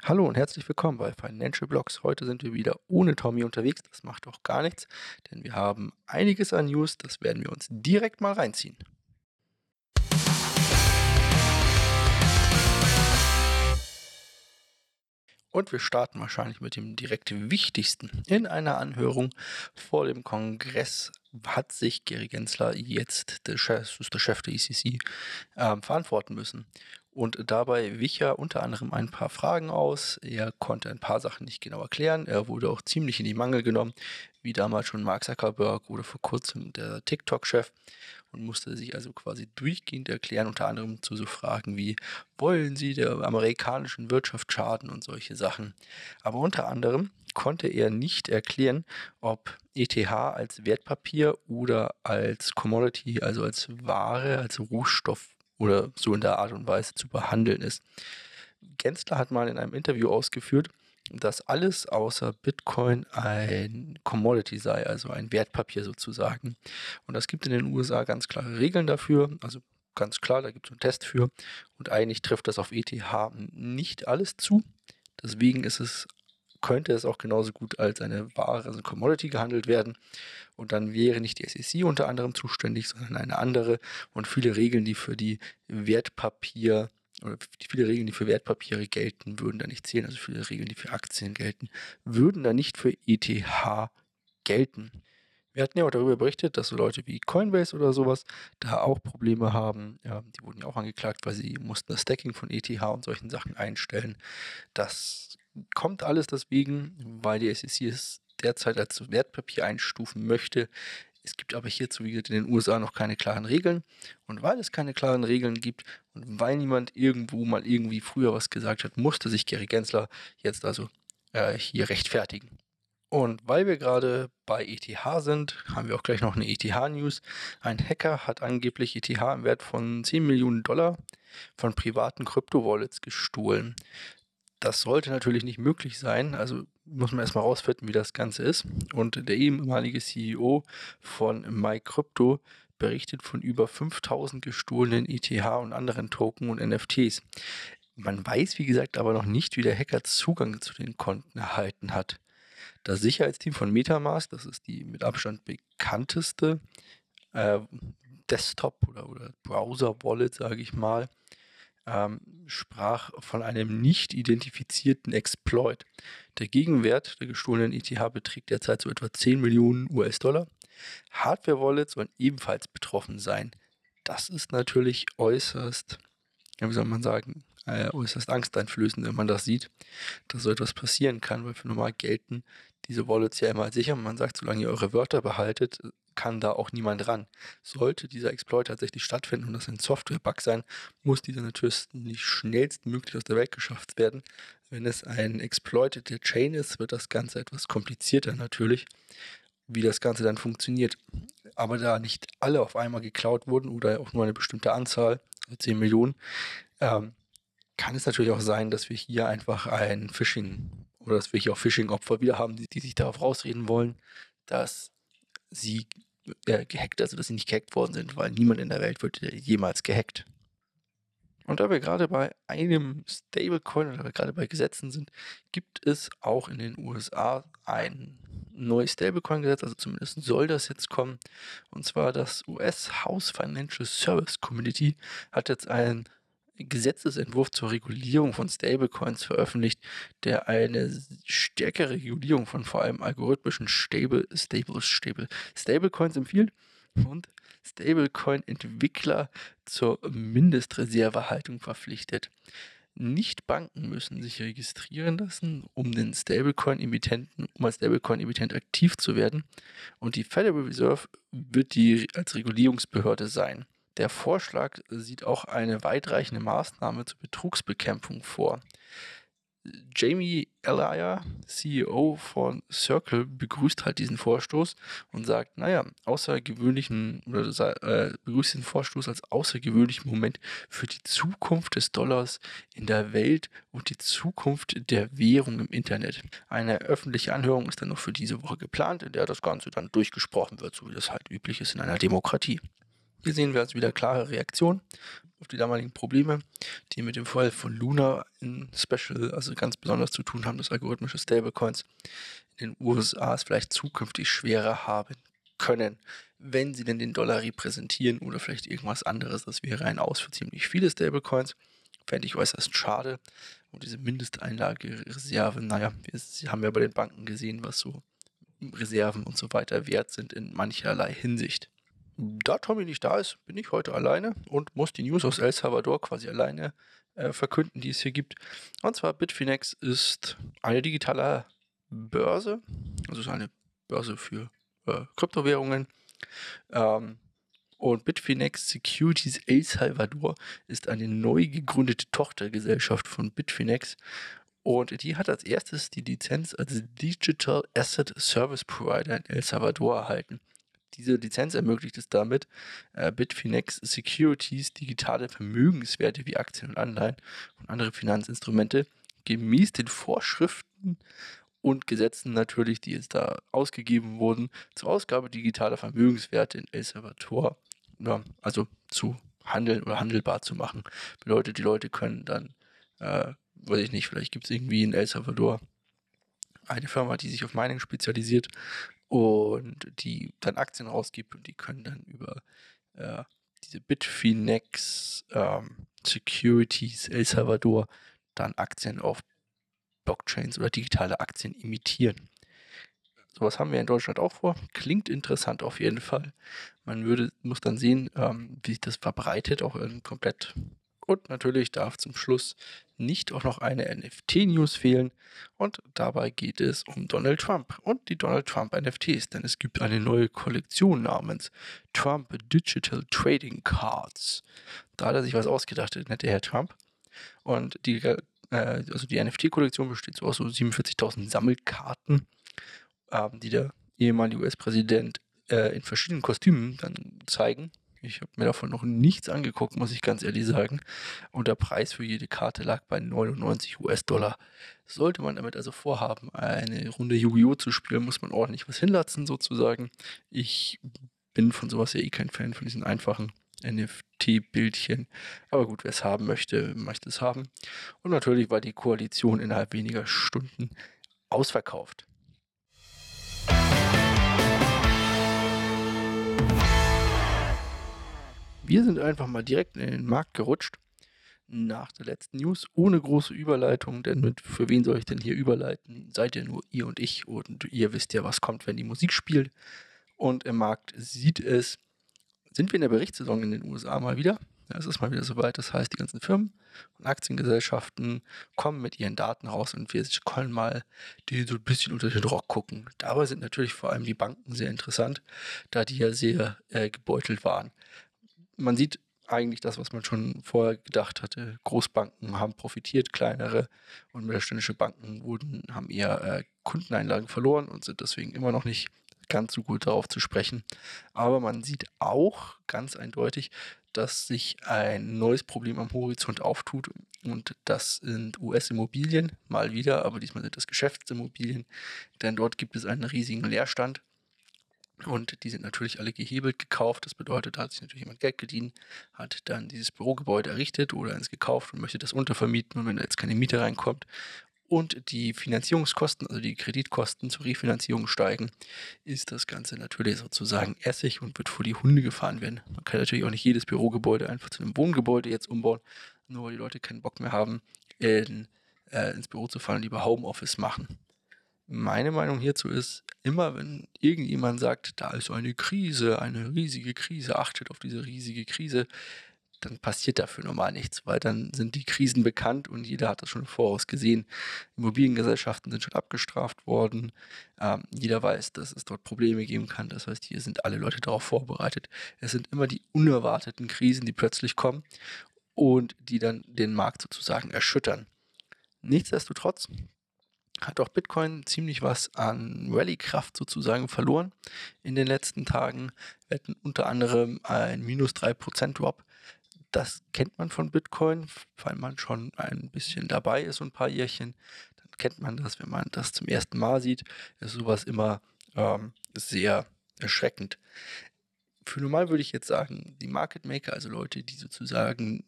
Hallo und herzlich willkommen bei Financial Blogs. Heute sind wir wieder ohne Tommy unterwegs. Das macht doch gar nichts, denn wir haben einiges an News. Das werden wir uns direkt mal reinziehen. Und wir starten wahrscheinlich mit dem direkt wichtigsten. In einer Anhörung vor dem Kongress hat sich Gary Gensler jetzt, der Chef, der Chef der ECC, äh, verantworten müssen. Und dabei wich er unter anderem ein paar Fragen aus. Er konnte ein paar Sachen nicht genau erklären. Er wurde auch ziemlich in die Mangel genommen, wie damals schon Mark Zuckerberg oder vor kurzem der TikTok-Chef und musste sich also quasi durchgehend erklären, unter anderem zu so Fragen wie, wollen Sie der amerikanischen Wirtschaft schaden und solche Sachen. Aber unter anderem konnte er nicht erklären, ob ETH als Wertpapier oder als Commodity, also als Ware, als Rohstoff oder so in der Art und Weise zu behandeln ist. Gensler hat mal in einem Interview ausgeführt, dass alles außer Bitcoin ein Commodity sei, also ein Wertpapier sozusagen. Und es gibt in den USA ganz klare Regeln dafür, also ganz klar, da gibt es einen Test für. Und eigentlich trifft das auf ETH nicht alles zu. Deswegen ist es, könnte es auch genauso gut als eine Ware, also Commodity gehandelt werden. Und dann wäre nicht die SEC unter anderem zuständig, sondern eine andere. Und viele Regeln, die für die Wertpapier- oder viele Regeln, die für Wertpapiere gelten, würden da nicht zählen. Also viele Regeln, die für Aktien gelten, würden da nicht für ETH gelten. Wir hatten ja auch darüber berichtet, dass so Leute wie Coinbase oder sowas da auch Probleme haben. Ja, die wurden ja auch angeklagt, weil sie mussten das Stacking von ETH und solchen Sachen einstellen. Das kommt alles deswegen, weil die SEC es derzeit als Wertpapier einstufen möchte. Es gibt aber hierzu, wie gesagt, in den USA noch keine klaren Regeln. Und weil es keine klaren Regeln gibt und weil niemand irgendwo mal irgendwie früher was gesagt hat, musste sich Gary Gensler jetzt also äh, hier rechtfertigen. Und weil wir gerade bei ETH sind, haben wir auch gleich noch eine ETH-News. Ein Hacker hat angeblich ETH im Wert von 10 Millionen Dollar von privaten Krypto-Wallets gestohlen. Das sollte natürlich nicht möglich sein. Also muss man erstmal rausfinden, wie das Ganze ist. Und der ehemalige CEO von MyCrypto berichtet von über 5000 gestohlenen ETH und anderen Token und NFTs. Man weiß, wie gesagt, aber noch nicht, wie der Hacker Zugang zu den Konten erhalten hat. Das Sicherheitsteam von Metamask, das ist die mit Abstand bekannteste äh, Desktop- oder, oder Browser-Wallet, sage ich mal, ähm, sprach von einem nicht identifizierten Exploit. Der Gegenwert der gestohlenen ETH beträgt derzeit so etwa 10 Millionen US-Dollar. Hardware-Wallets sollen ebenfalls betroffen sein. Das ist natürlich äußerst, ja, wie soll man sagen, äh, äußerst angsteinflößend, wenn man das sieht, dass so etwas passieren kann, weil für normal gelten diese Wallets ja immer sicher. Man sagt, solange ihr eure Wörter behaltet, kann da auch niemand ran. Sollte dieser Exploit tatsächlich stattfinden und das ein Software-Bug sein, muss dieser natürlich nicht schnellstmöglich aus der Welt geschafft werden. Wenn es ein Exploited der Chain ist, wird das Ganze etwas komplizierter natürlich, wie das Ganze dann funktioniert. Aber da nicht alle auf einmal geklaut wurden oder auch nur eine bestimmte Anzahl, 10 Millionen, ähm, kann es natürlich auch sein, dass wir hier einfach ein Phishing oder dass wir hier auch Phishing-Opfer wieder haben, die, die sich darauf rausreden wollen, dass sie äh, gehackt, also dass sie nicht gehackt worden sind, weil niemand in der Welt wird jemals gehackt. Und da wir gerade bei einem Stablecoin oder gerade bei Gesetzen sind, gibt es auch in den USA ein neues Stablecoin-Gesetz, also zumindest soll das jetzt kommen. Und zwar das US House Financial Service Community hat jetzt ein Gesetzesentwurf zur Regulierung von Stablecoins veröffentlicht, der eine stärkere Regulierung von vor allem algorithmischen Stable, Stable, Stable, Stablecoins empfiehlt und Stablecoin-Entwickler zur Mindestreservehaltung verpflichtet. Nicht Banken müssen sich registrieren lassen, um den Stablecoin-Emittenten, um als Stablecoin-Emittent aktiv zu werden. Und die Federal Reserve wird die als Regulierungsbehörde sein. Der Vorschlag sieht auch eine weitreichende Maßnahme zur Betrugsbekämpfung vor. Jamie Elia, CEO von Circle, begrüßt halt diesen Vorstoß und sagt, naja, außergewöhnlichen, oder äh, begrüßt den Vorstoß als außergewöhnlichen Moment für die Zukunft des Dollars in der Welt und die Zukunft der Währung im Internet. Eine öffentliche Anhörung ist dann noch für diese Woche geplant, in der das Ganze dann durchgesprochen wird, so wie das halt üblich ist in einer Demokratie. Hier sehen wir also wieder klare Reaktion auf die damaligen Probleme, die mit dem Fall von Luna in Special, also ganz besonders zu tun haben, dass algorithmische Stablecoins in den USA es vielleicht zukünftig schwerer haben können, wenn sie denn den Dollar repräsentieren oder vielleicht irgendwas anderes. Das wäre ein Aus für ziemlich viele Stablecoins. Fände ich äußerst schade. Und diese Mindesteinlagereserve, naja, wir haben ja bei den Banken gesehen, was so Reserven und so weiter wert sind in mancherlei Hinsicht. Da Tommy nicht da ist, bin ich heute alleine und muss die News aus El Salvador quasi alleine äh, verkünden, die es hier gibt. Und zwar Bitfinex ist eine digitale Börse, also ist eine Börse für äh, Kryptowährungen. Ähm, und Bitfinex Securities El Salvador ist eine neu gegründete Tochtergesellschaft von Bitfinex. Und die hat als erstes die Lizenz als Digital Asset Service Provider in El Salvador erhalten. Diese Lizenz ermöglicht es damit, äh, Bitfinex Securities digitale Vermögenswerte wie Aktien und Anleihen und andere Finanzinstrumente gemäß den Vorschriften und Gesetzen natürlich, die jetzt da ausgegeben wurden, zur Ausgabe digitaler Vermögenswerte in El Salvador ja, also zu handeln oder handelbar zu machen. Bedeutet, die Leute können dann, äh, weiß ich nicht, vielleicht gibt es irgendwie in El Salvador eine Firma, die sich auf Mining spezialisiert und die dann Aktien rausgibt und die können dann über äh, diese Bitfinex ähm, Securities El Salvador dann Aktien auf Blockchains oder digitale Aktien imitieren. Sowas haben wir in Deutschland auch vor. Klingt interessant auf jeden Fall. Man würde, muss dann sehen, ähm, wie sich das verbreitet, auch in komplett. Und natürlich darf zum Schluss nicht auch noch eine NFT-News fehlen. Und dabei geht es um Donald Trump und die Donald Trump NFTs, denn es gibt eine neue Kollektion namens Trump Digital Trading Cards. Da hat er sich was ausgedacht, der nette Herr Trump. Und die, äh, also die NFT-Kollektion besteht so aus so 47.000 Sammelkarten ähm, die der ehemalige US-Präsident äh, in verschiedenen Kostümen dann zeigen. Ich habe mir davon noch nichts angeguckt, muss ich ganz ehrlich sagen. Und der Preis für jede Karte lag bei 99 US-Dollar. Sollte man damit also vorhaben, eine Runde Yu-Gi-Oh! zu spielen, muss man ordentlich was hinlatzen, sozusagen. Ich bin von sowas ja eh kein Fan, von diesen einfachen NFT-Bildchen. Aber gut, wer es haben möchte, möchte es haben. Und natürlich war die Koalition innerhalb weniger Stunden ausverkauft. Wir sind einfach mal direkt in den Markt gerutscht nach der letzten News, ohne große Überleitung, denn mit, für wen soll ich denn hier überleiten? Seid ihr nur ihr und ich und ihr wisst ja, was kommt, wenn die Musik spielt. Und im Markt sieht es, sind wir in der Berichtssaison in den USA mal wieder. Ja, es ist mal wieder soweit, das heißt, die ganzen Firmen und Aktiengesellschaften kommen mit ihren Daten raus und wir können mal die so ein bisschen unter den Rock gucken. Dabei sind natürlich vor allem die Banken sehr interessant, da die ja sehr äh, gebeutelt waren man sieht eigentlich das, was man schon vorher gedacht hatte. Großbanken haben profitiert, kleinere und mittelständische Banken wurden, haben eher äh, Kundeneinlagen verloren und sind deswegen immer noch nicht ganz so gut darauf zu sprechen. Aber man sieht auch ganz eindeutig, dass sich ein neues Problem am Horizont auftut und das sind US-Immobilien, mal wieder, aber diesmal sind das Geschäftsimmobilien, denn dort gibt es einen riesigen Leerstand und die sind natürlich alle gehebelt gekauft. Das bedeutet, da hat sich natürlich jemand Geld gedient, hat dann dieses Bürogebäude errichtet oder eins gekauft und möchte das untervermieten. Und wenn da jetzt keine Miete reinkommt und die Finanzierungskosten, also die Kreditkosten zur Refinanzierung steigen, ist das Ganze natürlich sozusagen Essig und wird vor die Hunde gefahren werden. Man kann natürlich auch nicht jedes Bürogebäude einfach zu einem Wohngebäude jetzt umbauen, nur weil die Leute keinen Bock mehr haben, in, äh, ins Büro zu fahren und lieber Homeoffice machen. Meine Meinung hierzu ist, immer wenn irgendjemand sagt, da ist eine Krise, eine riesige Krise, achtet auf diese riesige Krise, dann passiert dafür normal nichts, weil dann sind die Krisen bekannt und jeder hat das schon voraus gesehen. Immobiliengesellschaften sind schon abgestraft worden. Ähm, jeder weiß, dass es dort Probleme geben kann. Das heißt, hier sind alle Leute darauf vorbereitet. Es sind immer die unerwarteten Krisen, die plötzlich kommen und die dann den Markt sozusagen erschüttern. Nichtsdestotrotz hat auch Bitcoin ziemlich was an Rallye-Kraft sozusagen verloren in den letzten Tagen. Wir hatten unter anderem ein minus 3% Drop. Das kennt man von Bitcoin, weil man schon ein bisschen dabei ist, so ein paar Jährchen. Dann kennt man das, wenn man das zum ersten Mal sieht, ist sowas immer ähm, sehr erschreckend. für normal würde ich jetzt sagen, die Market Maker, also Leute, die sozusagen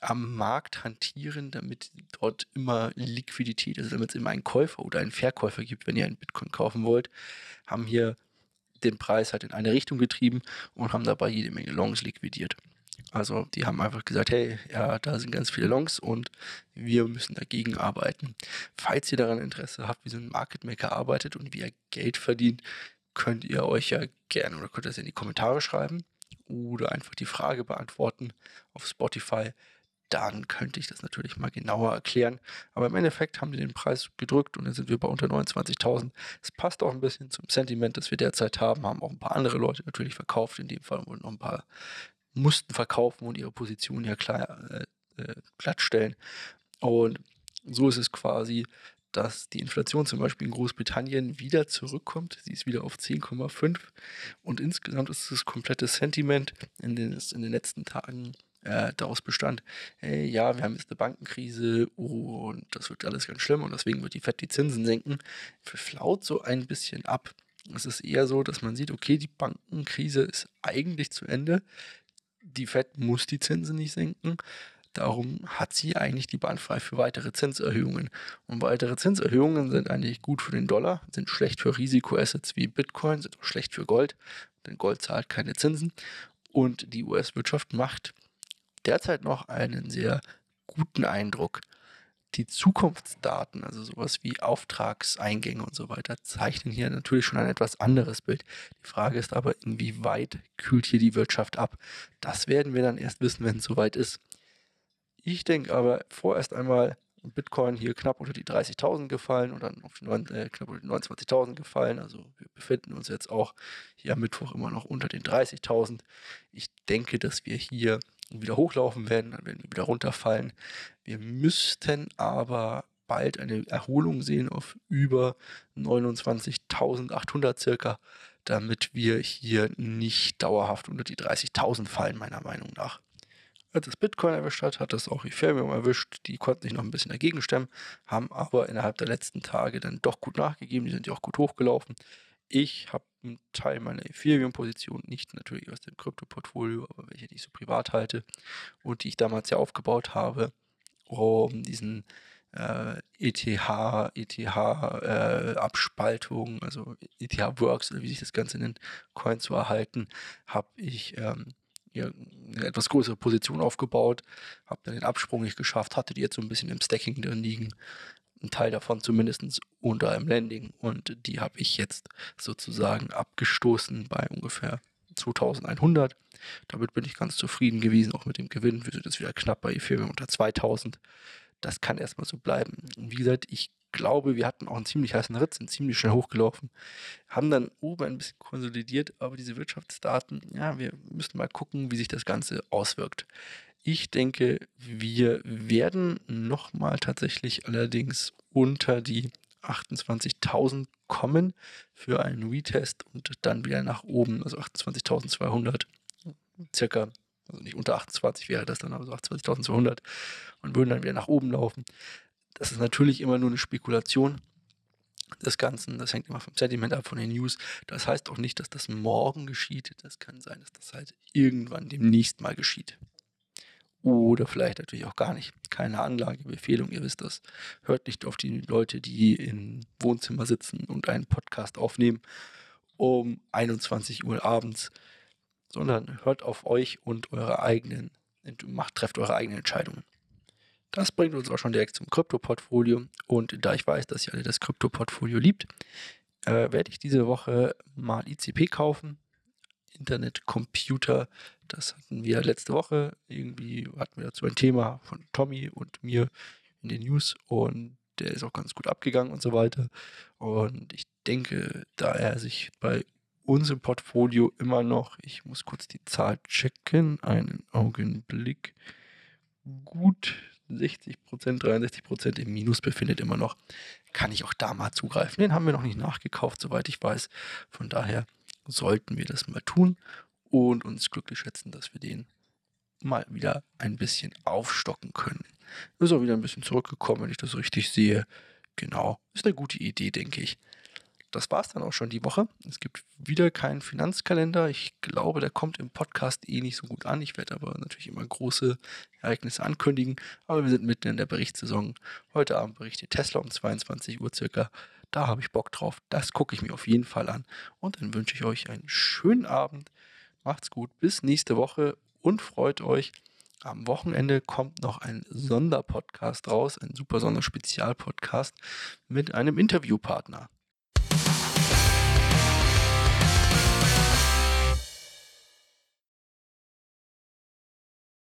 am Markt hantieren, damit dort immer Liquidität, also damit es immer einen Käufer oder einen Verkäufer gibt, wenn ihr einen Bitcoin kaufen wollt, haben hier den Preis halt in eine Richtung getrieben und haben dabei jede Menge Longs liquidiert. Also die haben einfach gesagt, hey, ja, da sind ganz viele Longs und wir müssen dagegen arbeiten. Falls ihr daran Interesse habt, wie so ein Market Maker arbeitet und wie er Geld verdient, könnt ihr euch ja gerne oder könnt ihr das in die Kommentare schreiben oder einfach die Frage beantworten auf Spotify. Dann könnte ich das natürlich mal genauer erklären. Aber im Endeffekt haben die den Preis gedrückt und dann sind wir bei unter 29.000. Es passt auch ein bisschen zum Sentiment, das wir derzeit haben. Haben auch ein paar andere Leute natürlich verkauft. In dem Fall wurden noch ein paar mussten verkaufen und ihre Position ja klar äh, äh, glattstellen. Und so ist es quasi, dass die Inflation zum Beispiel in Großbritannien wieder zurückkommt. Sie ist wieder auf 10,5 und insgesamt ist das komplette Sentiment in den, in den letzten Tagen äh, daraus bestand, hey, ja, wir haben jetzt eine Bankenkrise und das wird alles ganz schlimm und deswegen wird die FED die Zinsen senken, flaut so ein bisschen ab. Es ist eher so, dass man sieht, okay, die Bankenkrise ist eigentlich zu Ende. Die FED muss die Zinsen nicht senken. Darum hat sie eigentlich die Bahn frei für weitere Zinserhöhungen. Und weitere Zinserhöhungen sind eigentlich gut für den Dollar, sind schlecht für Risikoassets wie Bitcoin, sind auch schlecht für Gold, denn Gold zahlt keine Zinsen. Und die US-Wirtschaft macht derzeit noch einen sehr guten Eindruck. Die Zukunftsdaten, also sowas wie Auftragseingänge und so weiter, zeichnen hier natürlich schon ein etwas anderes Bild. Die Frage ist aber, inwieweit kühlt hier die Wirtschaft ab? Das werden wir dann erst wissen, wenn es soweit ist. Ich denke aber vorerst einmal, Bitcoin hier knapp unter die 30.000 gefallen und dann auf die 9, äh, knapp unter die 29.000 gefallen. Also wir befinden uns jetzt auch hier am Mittwoch immer noch unter den 30.000. Ich denke, dass wir hier wieder hochlaufen werden, dann werden wir wieder runterfallen. Wir müssten aber bald eine Erholung sehen auf über 29.800 circa, damit wir hier nicht dauerhaft unter die 30.000 fallen, meiner Meinung nach. Als es Bitcoin erwischt hat, hat das auch Ethereum erwischt. Die konnten sich noch ein bisschen dagegen stemmen, haben aber innerhalb der letzten Tage dann doch gut nachgegeben. Die sind ja auch gut hochgelaufen. Ich habe einen Teil meiner Ethereum-Position, nicht natürlich aus dem Krypto-Portfolio, aber welche, die ich so privat halte und die ich damals ja aufgebaut habe, um diesen äh, ETH, ETH-Abspaltung, äh, also ETH Works oder wie sich das Ganze nennt, Coin zu erhalten, habe ich ähm, ja, eine etwas größere Position aufgebaut, habe dann den Absprung nicht geschafft, hatte die jetzt so ein bisschen im Stacking drin liegen, ein Teil davon zumindest unter einem Landing und die habe ich jetzt sozusagen abgestoßen bei ungefähr 2100. Damit bin ich ganz zufrieden gewesen, auch mit dem Gewinn. Wir sind jetzt wieder knapp bei Ethereum unter 2000. Das kann erstmal so bleiben. Wie gesagt, ich glaube, wir hatten auch einen ziemlich heißen Ritz, sind ziemlich schnell hochgelaufen, haben dann oben ein bisschen konsolidiert, aber diese Wirtschaftsdaten, ja, wir müssen mal gucken, wie sich das Ganze auswirkt. Ich denke, wir werden nochmal tatsächlich allerdings unter die 28.000 kommen für einen Retest und dann wieder nach oben, also 28.200 circa, also nicht unter 28 wäre das dann, aber so 28.200 und würden dann wieder nach oben laufen. Das ist natürlich immer nur eine Spekulation des Ganzen. Das hängt immer vom Sentiment ab, von den News. Das heißt auch nicht, dass das morgen geschieht. Das kann sein, dass das halt irgendwann demnächst mal geschieht. Oder vielleicht natürlich auch gar nicht. Keine Anlagebefehlung, ihr wisst das. Hört nicht auf die Leute, die im Wohnzimmer sitzen und einen Podcast aufnehmen um 21 Uhr abends, sondern hört auf euch und eure eigenen, macht, trefft eure eigenen Entscheidungen. Das bringt uns auch schon direkt zum Krypto-Portfolio. Und da ich weiß, dass ihr alle das Krypto-Portfolio liebt, äh, werde ich diese Woche mal ICP kaufen. Internet Computer, das hatten wir letzte Woche. Irgendwie hatten wir dazu ein Thema von Tommy und mir in den News und der ist auch ganz gut abgegangen und so weiter. Und ich denke, da er sich bei unserem Portfolio immer noch, ich muss kurz die Zahl checken, einen Augenblick, gut 60 Prozent, 63 Prozent im Minus befindet immer noch, kann ich auch da mal zugreifen. Den haben wir noch nicht nachgekauft, soweit ich weiß. Von daher sollten wir das mal tun und uns glücklich schätzen, dass wir den mal wieder ein bisschen aufstocken können. Ist auch wieder ein bisschen zurückgekommen, wenn ich das richtig sehe. Genau, ist eine gute Idee, denke ich. das war es dann auch schon die Woche. Es gibt wieder keinen Finanzkalender. Ich glaube, der kommt im Podcast eh nicht so gut an. Ich werde aber natürlich immer große Ereignisse ankündigen. Aber wir sind mitten in der Berichtssaison. Heute Abend berichtet Tesla um 22 Uhr circa. Da habe ich Bock drauf. Das gucke ich mir auf jeden Fall an. Und dann wünsche ich euch einen schönen Abend. Macht's gut. Bis nächste Woche und freut euch. Am Wochenende kommt noch ein Sonderpodcast raus, ein super Sonderspezialpodcast mit einem Interviewpartner.